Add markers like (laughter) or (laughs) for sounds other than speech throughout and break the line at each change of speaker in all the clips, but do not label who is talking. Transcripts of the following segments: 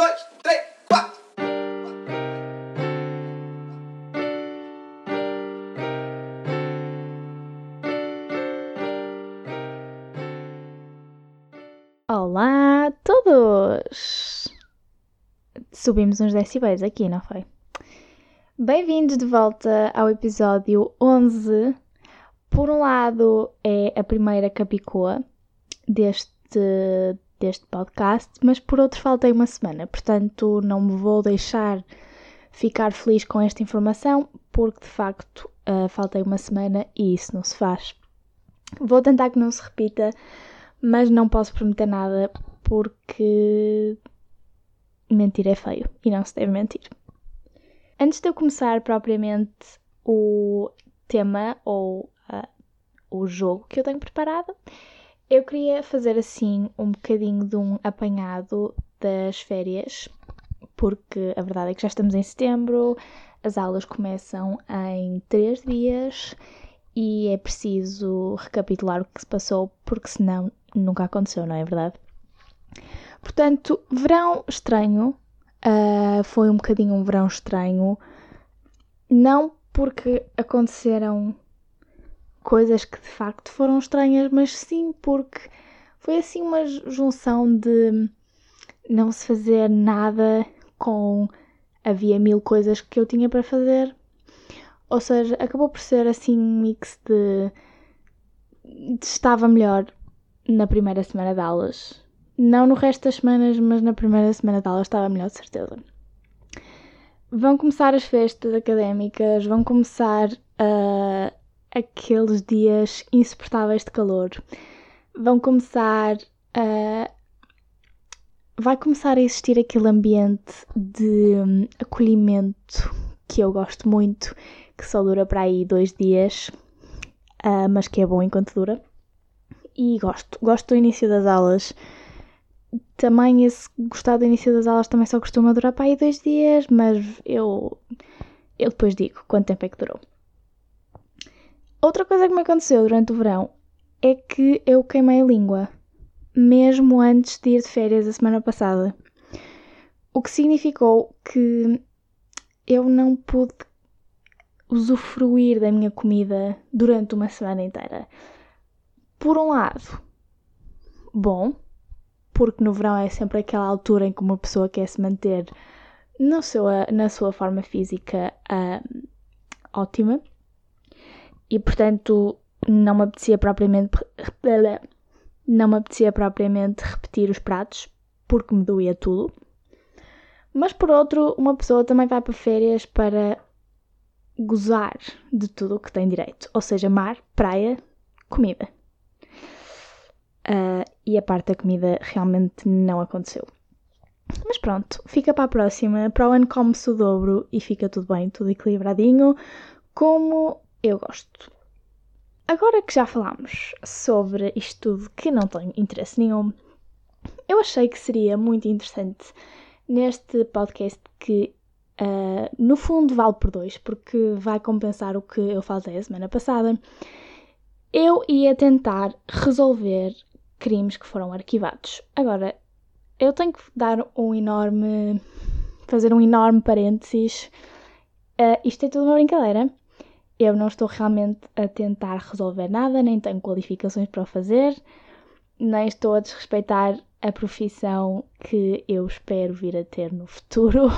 dois, três, quatro.
Olá a todos! Subimos uns decibéis aqui, não foi? Bem-vindos de volta ao episódio 11. Por um lado, é a primeira capicoa deste, deste podcast, mas por outro, faltei uma semana, portanto, não me vou deixar ficar feliz com esta informação, porque de facto uh, faltei uma semana e isso não se faz. Vou tentar que não se repita, mas não posso prometer nada porque mentir é feio e não se deve mentir. Antes de eu começar propriamente o tema ou uh, o jogo que eu tenho preparado, eu queria fazer assim um bocadinho de um apanhado das férias, porque a verdade é que já estamos em setembro, as aulas começam em três dias e é preciso recapitular o que se passou, porque senão nunca aconteceu, não é verdade? Portanto, verão estranho, uh, foi um bocadinho um verão estranho, não porque aconteceram coisas que de facto foram estranhas, mas sim porque foi assim uma junção de não se fazer nada com havia mil coisas que eu tinha para fazer. Ou seja, acabou por ser assim um mix de, de estava melhor na primeira semana de aulas. Não no resto das semanas, mas na primeira semana de aulas estava melhor de certeza. Vão começar as festas académicas, vão começar uh, aqueles dias insuportáveis de calor. Vão começar a. Vai começar a existir aquele ambiente de hum, acolhimento que eu gosto muito, que só dura para aí dois dias, uh, mas que é bom enquanto dura. E gosto, gosto do início das aulas. Também esse gostar do início das aulas também só costuma durar para aí dois dias, mas eu, eu depois digo quanto tempo é que durou. Outra coisa que me aconteceu durante o verão é que eu queimei a língua, mesmo antes de ir de férias a semana passada. O que significou que eu não pude usufruir da minha comida durante uma semana inteira. Por um lado, bom, porque no verão é sempre aquela altura em que uma pessoa quer se manter no seu, na sua forma física uh, ótima e portanto não me apetecia propriamente não me apetecia propriamente repetir os pratos porque me doía tudo. Mas por outro, uma pessoa também vai para férias para gozar de tudo o que tem direito, ou seja, mar, praia, comida. Uh, e a parte da comida realmente não aconteceu. Mas pronto, fica para a próxima. Para o ano come-se o dobro e fica tudo bem, tudo equilibradinho, como eu gosto. Agora que já falámos sobre isto tudo que não tem interesse nenhum, eu achei que seria muito interessante neste podcast que uh, no fundo vale por dois, porque vai compensar o que eu falei a semana passada. Eu ia tentar resolver crimes que foram arquivados. Agora, eu tenho que dar um enorme. fazer um enorme parênteses. Uh, isto é tudo uma brincadeira eu não estou realmente a tentar resolver nada, nem tenho qualificações para o fazer, nem estou a desrespeitar a profissão que eu espero vir a ter no futuro.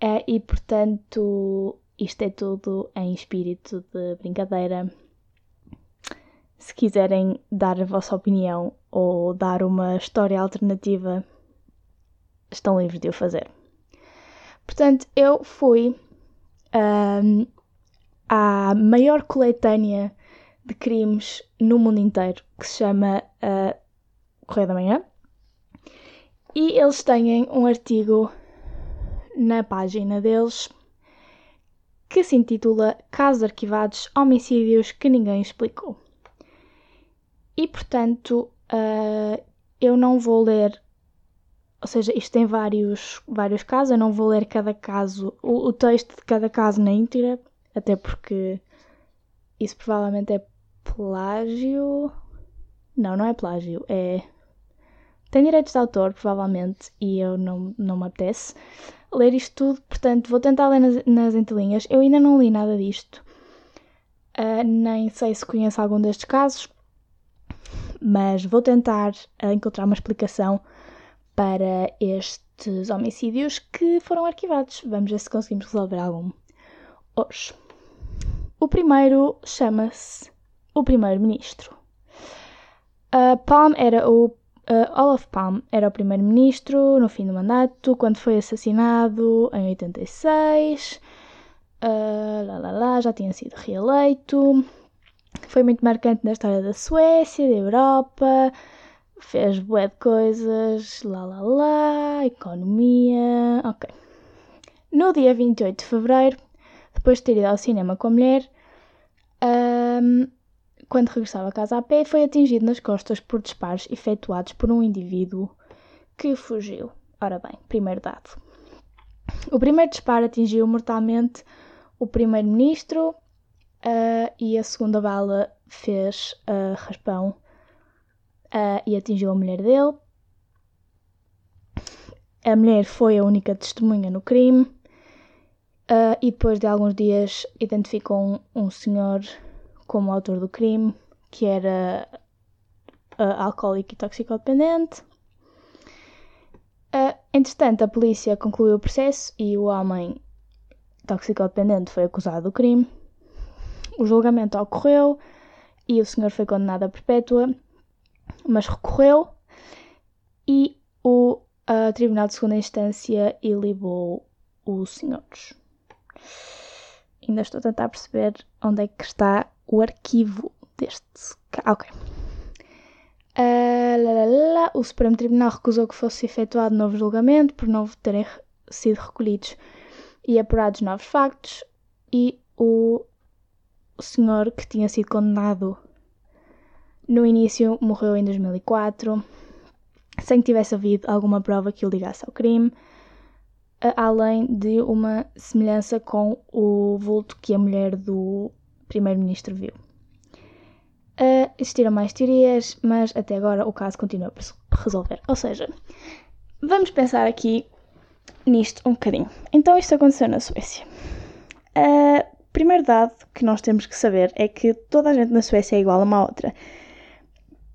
É, (laughs) e portanto, isto é tudo em espírito de brincadeira. Se quiserem dar a vossa opinião ou dar uma história alternativa, estão livres de o fazer. Portanto, eu fui um, à maior coletânea de crimes no mundo inteiro, que se chama uh, Correio da Manhã. E eles têm um artigo na página deles que se intitula Casos arquivados, homicídios que ninguém explicou. E portanto, uh, eu não vou ler, ou seja, isto tem vários, vários casos, eu não vou ler cada caso, o, o texto de cada caso na íntegra, até porque isso provavelmente é plágio. Não, não é plágio, é. Tem direitos de autor, provavelmente, e eu não, não me apetece ler isto tudo, portanto vou tentar ler nas, nas entrelinhas. Eu ainda não li nada disto, uh, nem sei se conheço algum destes casos, mas vou tentar uh, encontrar uma explicação para estes homicídios que foram arquivados. Vamos ver se conseguimos resolver algum hoje. O primeiro chama-se o Primeiro-Ministro. Uh, Palm era o Uh, Olaf Palm era o primeiro-ministro no fim do mandato, quando foi assassinado em 86. Uh, lá, lá, lá, já tinha sido reeleito. Foi muito marcante na história da Suécia, da Europa. Fez bué de coisas, lá lá lá, economia. Ok. No dia 28 de fevereiro, depois de ter ido ao cinema com a mulher, um, quando regressava a casa a pé, foi atingido nas costas por disparos efetuados por um indivíduo que fugiu. Ora bem, primeiro dado. O primeiro disparo atingiu mortalmente o primeiro-ministro uh, e a segunda bala fez uh, raspão uh, e atingiu a mulher dele. A mulher foi a única testemunha no crime uh, e depois de alguns dias identificou um, um senhor como autor do crime, que era uh, alcoólico e toxicodependente. Uh, entretanto, a polícia concluiu o processo e o homem toxicodependente foi acusado do crime. O julgamento ocorreu e o senhor foi condenado a perpétua, mas recorreu e o uh, Tribunal de Segunda Instância ilibou os senhores. Ainda estou a tentar perceber onde é que está o arquivo deste. Ok. Uh, o Supremo Tribunal recusou que fosse efetuado novo julgamento por não terem sido recolhidos e apurados novos factos e o senhor que tinha sido condenado no início morreu em 2004 sem que tivesse havido alguma prova que o ligasse ao crime além de uma semelhança com o vulto que a mulher do primeiro-ministro viu. Uh, existiram mais teorias, mas até agora o caso continua por resolver. Ou seja, vamos pensar aqui nisto um bocadinho. Então, isto aconteceu na Suécia. Uh, primeiro dado que nós temos que saber é que toda a gente na Suécia é igual a uma outra.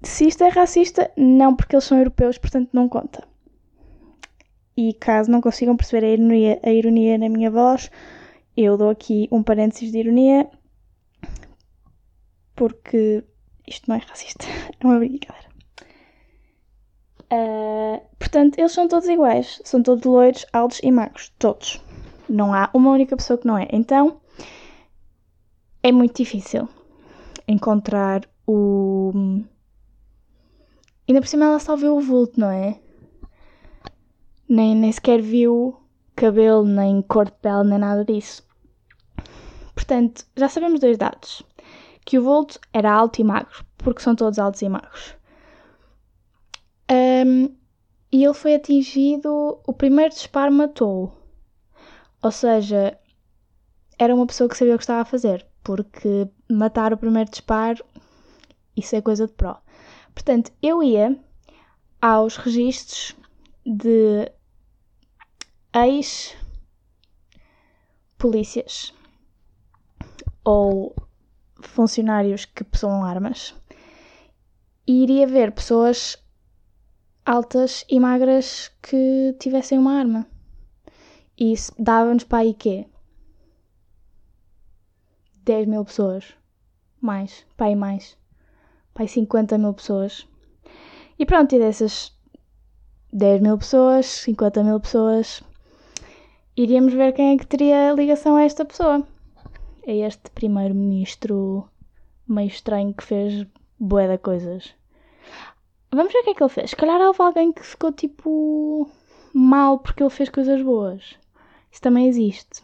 Se isto é racista, não porque eles são europeus, portanto não conta. E caso não consigam perceber a ironia, a ironia na minha voz, eu dou aqui um parênteses de ironia porque isto não é racista, (laughs) é uma brincadeira. Uh, portanto, eles são todos iguais, são todos loiros, altos e magros, todos. Não há uma única pessoa que não é. Então, é muito difícil encontrar o. Ainda por cima ela só viu o vulto, não é? Nem, nem sequer viu cabelo, nem cor de pele, nem nada disso. Portanto, já sabemos dois dados que o Volto era alto e magro, porque são todos altos e magros. Um, e ele foi atingido, o primeiro disparo matou-o. Ou seja, era uma pessoa que sabia o que estava a fazer, porque matar o primeiro disparo, isso é coisa de pró. Portanto, eu ia aos registros de ex-polícias ou funcionários que possuam armas e iria ver pessoas altas e magras que tivessem uma arma. E isso dava-nos para aí quê? 10 mil pessoas. Mais. Para aí mais. Para aí 50 mil pessoas. E pronto, e dessas 10 mil pessoas, 50 mil pessoas, iríamos ver quem é que teria ligação a esta pessoa é este primeiro-ministro meio estranho que fez bué de coisas. Vamos ver o que é que ele fez. Se calhar houve alguém que ficou tipo mal porque ele fez coisas boas. Isso também existe.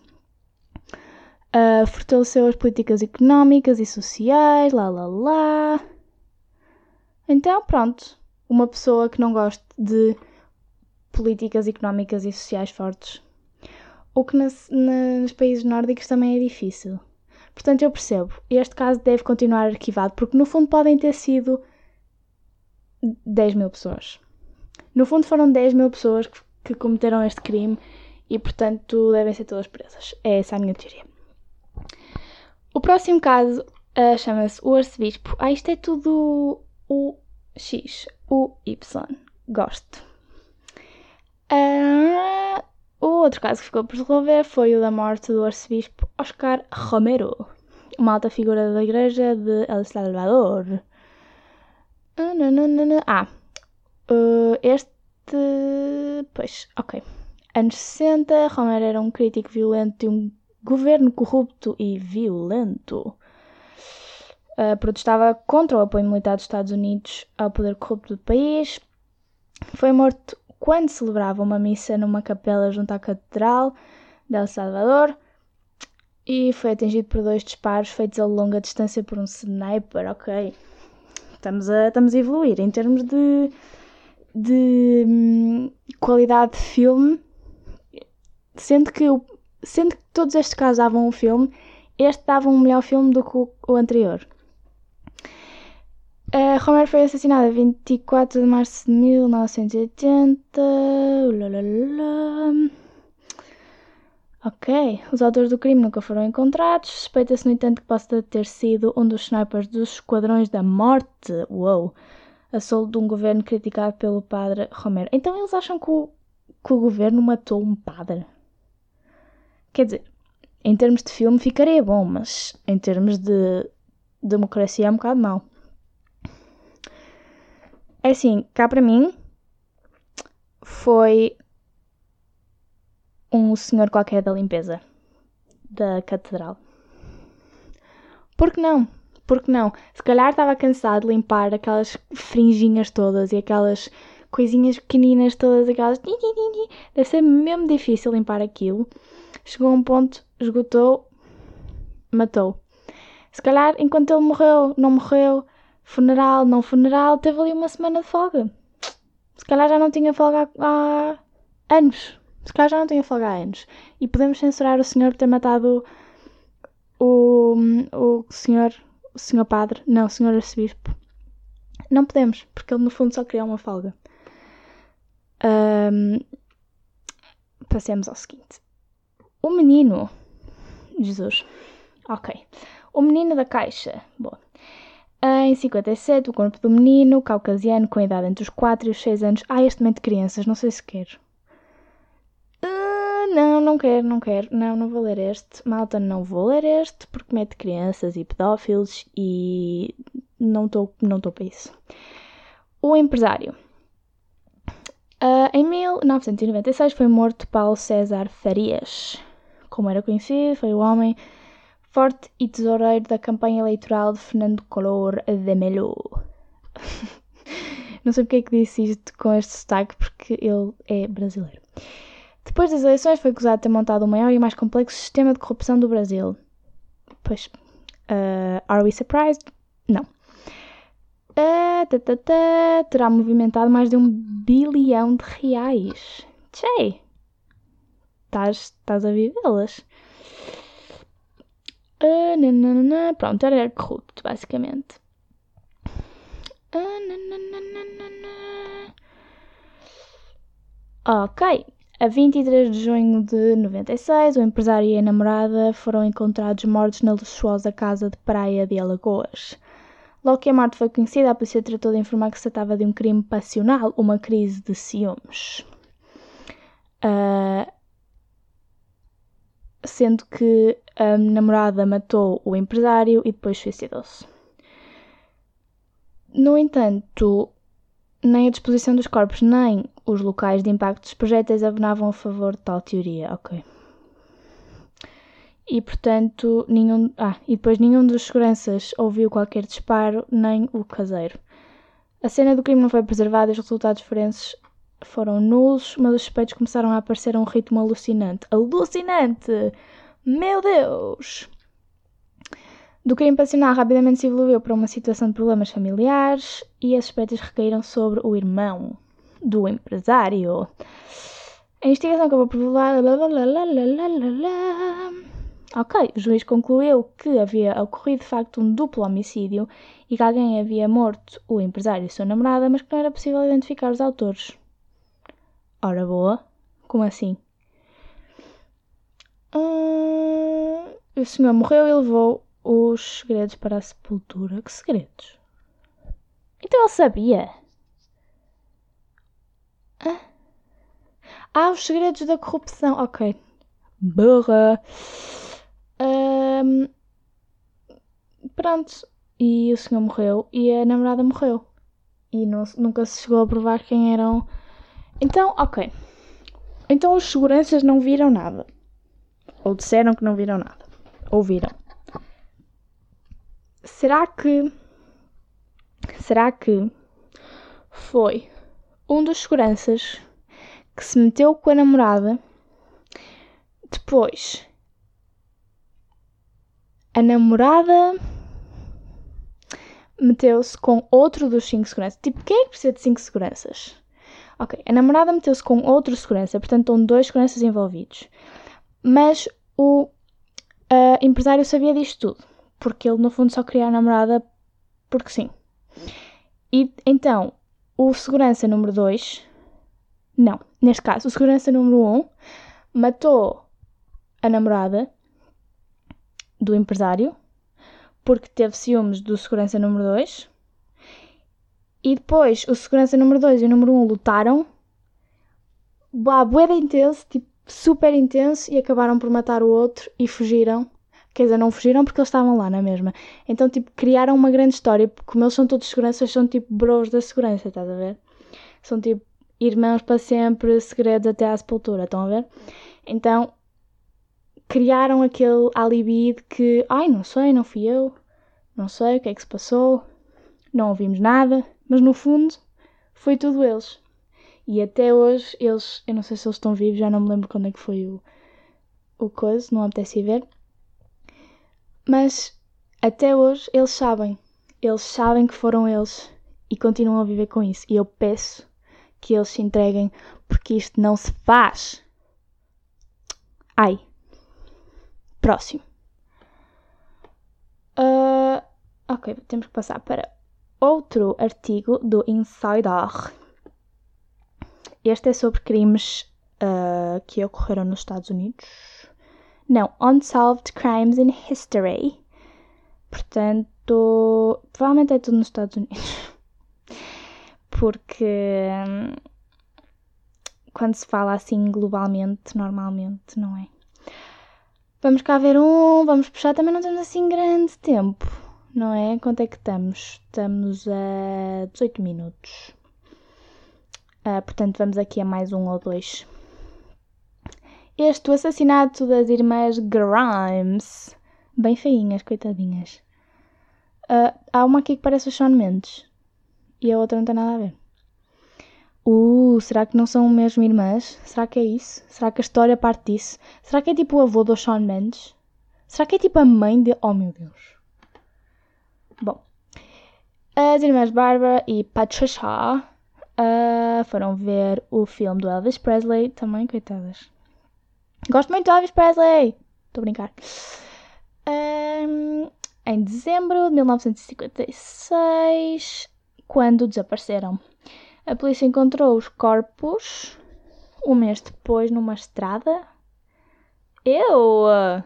Uh, fortaleceu as políticas económicas e sociais, lá lá lá. Então, pronto. Uma pessoa que não gosta de políticas económicas e sociais fortes. O que nas, nos países nórdicos também é difícil. Portanto, eu percebo, este caso deve continuar arquivado, porque no fundo podem ter sido 10 mil pessoas. No fundo, foram 10 mil pessoas que, que cometeram este crime e, portanto, devem ser todas presas. É essa a minha teoria. O próximo caso uh, chama-se o arcebispo. Ah, isto é tudo o X, o Y. Gosto. Uh, o outro caso que ficou por resolver foi o da morte do arcebispo Oscar Romero, uma alta figura da igreja de El Salvador. Ah, uh, este. Pois, ok. Anos 60, Romero era um crítico violento de um governo corrupto e violento. Uh, protestava contra o apoio militar dos Estados Unidos ao poder corrupto do país. Foi morto quando celebrava uma missa numa capela junto à Catedral de El Salvador e foi atingido por dois disparos feitos a longa distância por um sniper. Ok, estamos a, estamos a evoluir em termos de, de hum, qualidade de filme. Sendo que, sendo que todos estes casos davam um filme, este dava um melhor filme do que o, o anterior. Uh, Romero foi assassinado a 24 de março de 1980. Ulalala. Ok, os autores do crime nunca foram encontrados. Suspeita-se, no entanto, que possa ter sido um dos snipers dos Esquadrões da Morte. Uou! Assolto de um governo criticado pelo padre Romero. Então eles acham que o, que o governo matou um padre? Quer dizer, em termos de filme ficaria bom, mas em termos de democracia é um bocado mau. É assim, cá para mim foi um senhor qualquer da limpeza da catedral. Por que não? Por que não? Se calhar estava cansado de limpar aquelas fringinhas todas e aquelas coisinhas pequeninas todas, aquelas. Deve ser mesmo difícil limpar aquilo. Chegou a um ponto, esgotou, matou. Se calhar, enquanto ele morreu, não morreu, funeral, não funeral, teve ali uma semana de folga. Se calhar já não tinha folga há, anos. Se calhar já não tinha folga há anos. E podemos censurar o senhor por ter matado o, o senhor, o senhor padre, não, o senhor arcebispo. Não podemos, porque ele no fundo só queria uma folga. Um, passemos ao seguinte. O menino. Jesus. Ok. O menino da caixa. Boa. Em 57, o corpo do menino, caucasiano, com idade entre os 4 e os 6 anos. Ah, este momento de crianças, não sei se quero. Uh, não, não quero, não quero. Não, não vou ler este. Malta, não vou ler este porque mete crianças e pedófilos e não estou não para isso. O empresário. Uh, em 1996 foi morto Paulo César Farias. Como era conhecido, foi o homem forte e tesoureiro da campanha eleitoral de Fernando Collor de Mello. (laughs) Não sei porque é que disse isto com este sotaque, porque ele é brasileiro. Depois das eleições foi acusado de ter montado o maior e mais complexo sistema de corrupção do Brasil. Pois, uh, are we surprised? Não. Uh, tá, tá, tá, terá movimentado mais de um bilhão de reais. Tchê! Estás a vivê-las. Pronto, era corrupto, basicamente. Ok. A 23 de junho de 96, o empresário e a namorada foram encontrados mortos na luxuosa casa de praia de Alagoas. Logo que a morte foi conhecida, a polícia tratou de informar que se tratava de um crime passional, uma crise de ciúmes. Uh, sendo que a namorada matou o empresário e depois suicidou-se. No entanto, nem a disposição dos corpos nem os locais de impacto dos projéteis abonavam a favor de tal teoria. Ok. E portanto, nenhum. Ah, e depois nenhum dos seguranças ouviu qualquer disparo, nem o caseiro. A cena do crime não foi preservada e os resultados forenses foram nulos, mas os suspeitos começaram a aparecer a um ritmo alucinante. Alucinante! Meu Deus! Do crime passional rapidamente se evoluiu para uma situação de problemas familiares e as suspeitas recaíram sobre o irmão do empresário. A investigação acabou por. Ok, o juiz concluiu que havia ocorrido de facto um duplo homicídio e que alguém havia morto o empresário e sua namorada, mas que não era possível identificar os autores. Ora boa. Como assim? Hum, o senhor morreu e levou os segredos para a sepultura. Que segredos? Então ele sabia. Ah, ah os segredos da corrupção. Ok. Burra. Um, pronto. E o senhor morreu e a namorada morreu. E não, nunca se chegou a provar quem eram. Então, ok. Então os seguranças não viram nada. Ou disseram que não viram nada. Ou viram. Será que. Será que foi um dos seguranças que se meteu com a namorada depois a namorada meteu-se com outro dos cinco seguranças. Tipo, quem é que precisa de cinco seguranças? Ok, a namorada meteu-se com outro segurança, portanto estão dois seguranças envolvidos. Mas o uh, empresário sabia disto tudo, porque ele no fundo só queria a namorada porque sim. E então, o segurança número 2, não, neste caso, o segurança número 1 um, matou a namorada do empresário porque teve ciúmes do segurança número 2. E depois o segurança número 2 e o número 1 um lutaram. Bah, bué intenso, tipo, super intenso, e acabaram por matar o outro e fugiram. Quer dizer, não fugiram porque eles estavam lá na mesma. Então, tipo, criaram uma grande história, porque como eles são todos seguranças, são tipo bros da segurança, estás a ver? São tipo irmãos para sempre, segredos até à sepultura, estão a ver? Então, criaram aquele alibi de que, ai, não sei, não fui eu, não sei o que é que se passou, não ouvimos nada, mas no fundo foi tudo eles. E até hoje eles, eu não sei se eles estão vivos, já não me lembro quando é que foi o, o coisa, não apetece ver. Mas até hoje eles sabem, eles sabem que foram eles e continuam a viver com isso. E eu peço que eles se entreguem porque isto não se faz. Ai, Próximo. Uh, ok, temos que passar para outro artigo do Insider. Este é sobre crimes uh, que ocorreram nos Estados Unidos. Não, Unsolved Crimes in History. Portanto, provavelmente é tudo nos Estados Unidos. (laughs) Porque hum, quando se fala assim globalmente, normalmente, não é? Vamos cá ver um, vamos puxar, também não temos assim grande tempo, não é? Quanto é que estamos? Estamos a 18 minutos. Uh, portanto, vamos aqui a mais um ou dois. Este, o assassinato das irmãs Grimes. Bem feinhas, coitadinhas. Uh, há uma aqui que parece o Sean Mendes. E a outra não tem nada a ver. Uh, será que não são mesmo irmãs? Será que é isso? Será que a história parte disso? Será que é tipo o avô do Shawn Mendes? Será que é tipo a mãe de. Oh meu Deus. Bom. As irmãs Barbara e Patricia uh, foram ver o filme do Elvis Presley. Também, coitadas. Gosto muito do Elvis Presley! Estou a brincar. Um, em dezembro de 1956, quando desapareceram. A polícia encontrou os corpos um mês depois numa estrada. Eu. Uh,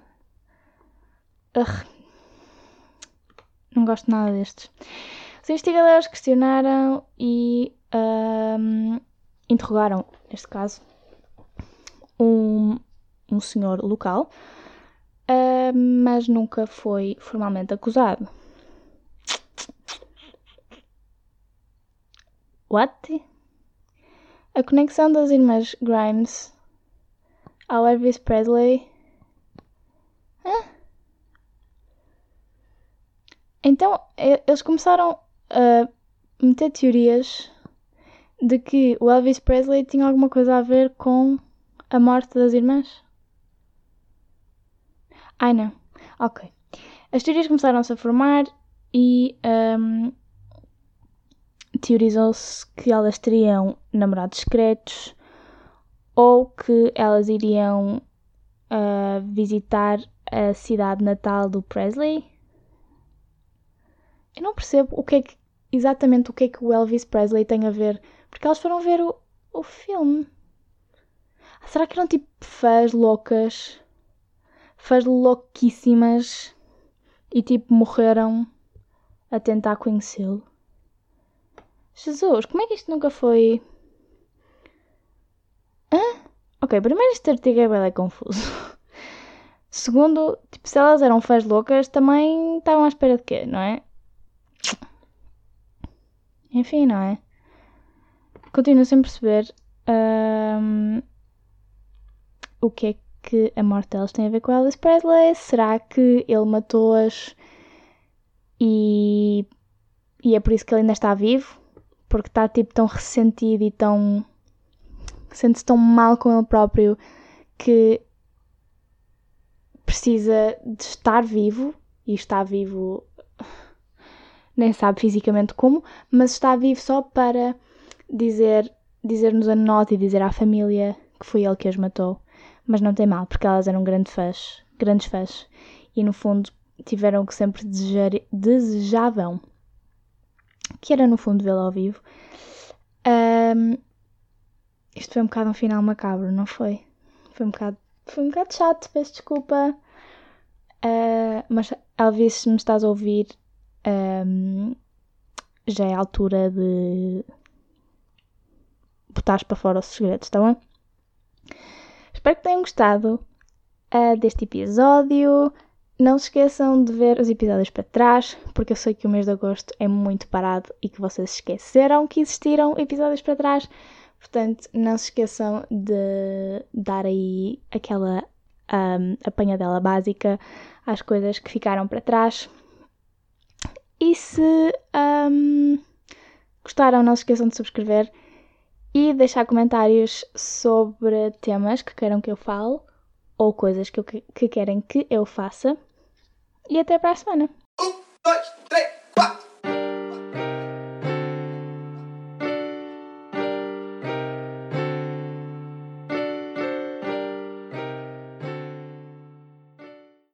não gosto nada destes. Os investigadores questionaram e um, interrogaram, neste caso, um, um senhor local, uh, mas nunca foi formalmente acusado. What? A conexão das irmãs Grimes ao Elvis Presley. Hã? Então, eles começaram a meter teorias de que o Elvis Presley tinha alguma coisa a ver com a morte das irmãs? Ai não. Ok. As teorias começaram-se a formar e um, teorizou-se que elas teriam namorados secretos ou que elas iriam uh, visitar a cidade natal do Presley. Eu não percebo o que é que, exatamente o que é que o Elvis Presley tem a ver, porque elas foram ver o, o filme. Será que eram tipo fãs loucas? Fãs louquíssimas e tipo morreram a tentar conhecê-lo? Jesus, como é que isto nunca foi. Hã? Ok, primeiro este artigo é bem confuso. (laughs) Segundo, tipo, se elas eram fãs loucas, também estavam à espera de quê, não é? Enfim, não é? Continuo sem perceber um, o que é que a morte delas tem a ver com Elvis Presley. Será que ele matou-as e, e é por isso que ele ainda está vivo? Porque está tipo tão ressentido e tão. sente-se tão mal com ele próprio que precisa de estar vivo e está vivo nem sabe fisicamente como, mas está vivo só para dizer dizer-nos a nota e dizer à família que foi ele que as matou. Mas não tem mal, porque elas eram grandes fãs, grandes fãs. E no fundo tiveram que sempre desejar, desejavam que era no fundo vê-lo ao vivo. Um, isto foi um bocado um final macabro, não foi? Foi um bocado, foi um bocado chato, peço desculpa. Uh, mas Elvis, se me estás a ouvir, um, já é a altura de botares para fora os segredos, está bem? Espero que tenham gostado uh, deste episódio. Não se esqueçam de ver os episódios para trás, porque eu sei que o mês de agosto é muito parado e que vocês esqueceram que existiram episódios para trás. Portanto, não se esqueçam de dar aí aquela um, apanhadela básica às coisas que ficaram para trás. E se um, gostaram, não se esqueçam de subscrever e deixar comentários sobre temas que queiram que eu fale ou coisas que, eu, que querem que eu faça. E até para a semana. Um, dois, três.